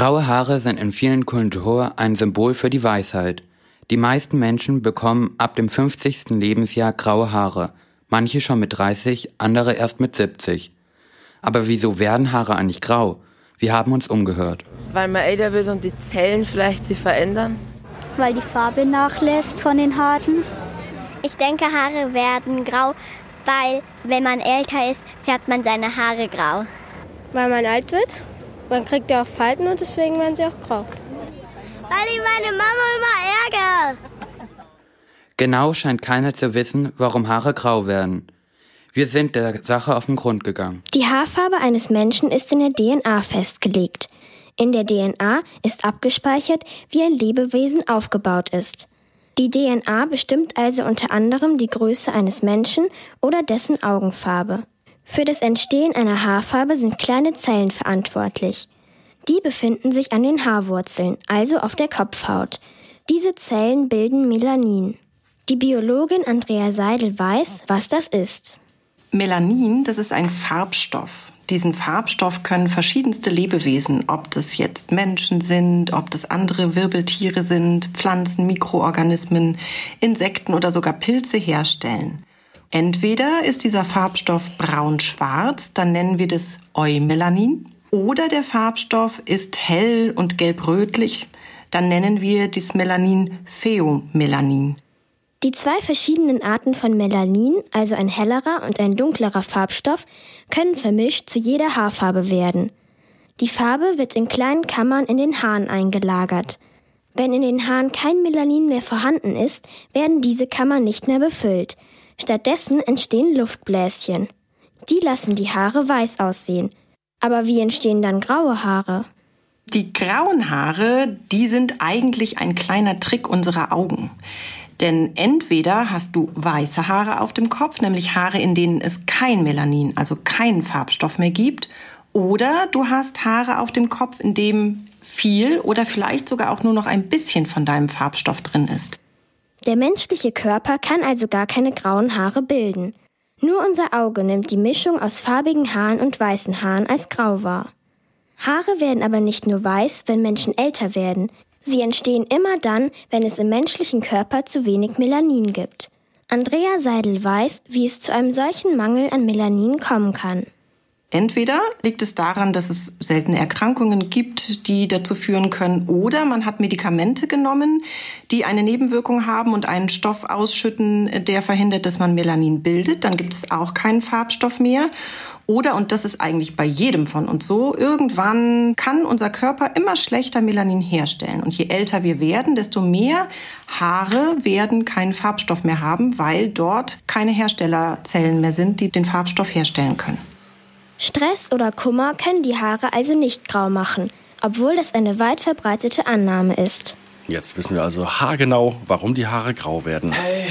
Graue Haare sind in vielen Kulturen ein Symbol für die Weisheit. Die meisten Menschen bekommen ab dem 50. Lebensjahr graue Haare, manche schon mit 30, andere erst mit 70. Aber wieso werden Haare eigentlich grau? Wir haben uns umgehört. Weil man älter wird und die Zellen vielleicht sich verändern? Weil die Farbe nachlässt von den Haaren. Ich denke, Haare werden grau, weil wenn man älter ist, färbt man seine Haare grau. Weil man alt wird. Man kriegt ja auch Falten und deswegen werden sie auch grau. Weil ich meine Mama immer ärgere. Genau scheint keiner zu wissen, warum Haare grau werden. Wir sind der Sache auf den Grund gegangen. Die Haarfarbe eines Menschen ist in der DNA festgelegt. In der DNA ist abgespeichert, wie ein Lebewesen aufgebaut ist. Die DNA bestimmt also unter anderem die Größe eines Menschen oder dessen Augenfarbe. Für das Entstehen einer Haarfarbe sind kleine Zellen verantwortlich. Die befinden sich an den Haarwurzeln, also auf der Kopfhaut. Diese Zellen bilden Melanin. Die Biologin Andrea Seidel weiß, was das ist. Melanin, das ist ein Farbstoff. Diesen Farbstoff können verschiedenste Lebewesen, ob das jetzt Menschen sind, ob das andere Wirbeltiere sind, Pflanzen, Mikroorganismen, Insekten oder sogar Pilze herstellen. Entweder ist dieser Farbstoff braun-schwarz, dann nennen wir das Eumelanin, oder der Farbstoff ist hell und gelb-rötlich, dann nennen wir das Melanin Pheomelanin. Die zwei verschiedenen Arten von Melanin, also ein hellerer und ein dunklerer Farbstoff, können vermischt zu jeder Haarfarbe werden. Die Farbe wird in kleinen Kammern in den Haaren eingelagert. Wenn in den Haaren kein Melanin mehr vorhanden ist, werden diese Kammern nicht mehr befüllt. Stattdessen entstehen Luftbläschen. Die lassen die Haare weiß aussehen. Aber wie entstehen dann graue Haare? Die grauen Haare, die sind eigentlich ein kleiner Trick unserer Augen. Denn entweder hast du weiße Haare auf dem Kopf, nämlich Haare, in denen es kein Melanin, also keinen Farbstoff mehr gibt, oder du hast Haare auf dem Kopf, in dem viel oder vielleicht sogar auch nur noch ein bisschen von deinem Farbstoff drin ist. Der menschliche Körper kann also gar keine grauen Haare bilden. Nur unser Auge nimmt die Mischung aus farbigen Haaren und weißen Haaren als grau wahr. Haare werden aber nicht nur weiß, wenn Menschen älter werden. Sie entstehen immer dann, wenn es im menschlichen Körper zu wenig Melanin gibt. Andrea Seidel weiß, wie es zu einem solchen Mangel an Melanin kommen kann. Entweder liegt es daran, dass es seltene Erkrankungen gibt, die dazu führen können, oder man hat Medikamente genommen, die eine Nebenwirkung haben und einen Stoff ausschütten, der verhindert, dass man Melanin bildet. Dann gibt es auch keinen Farbstoff mehr. Oder, und das ist eigentlich bei jedem von uns so, irgendwann kann unser Körper immer schlechter Melanin herstellen. Und je älter wir werden, desto mehr Haare werden keinen Farbstoff mehr haben, weil dort keine Herstellerzellen mehr sind, die den Farbstoff herstellen können. Stress oder Kummer können die Haare also nicht grau machen, obwohl das eine weit verbreitete Annahme ist. Jetzt wissen wir also haargenau, warum die Haare grau werden. Hey.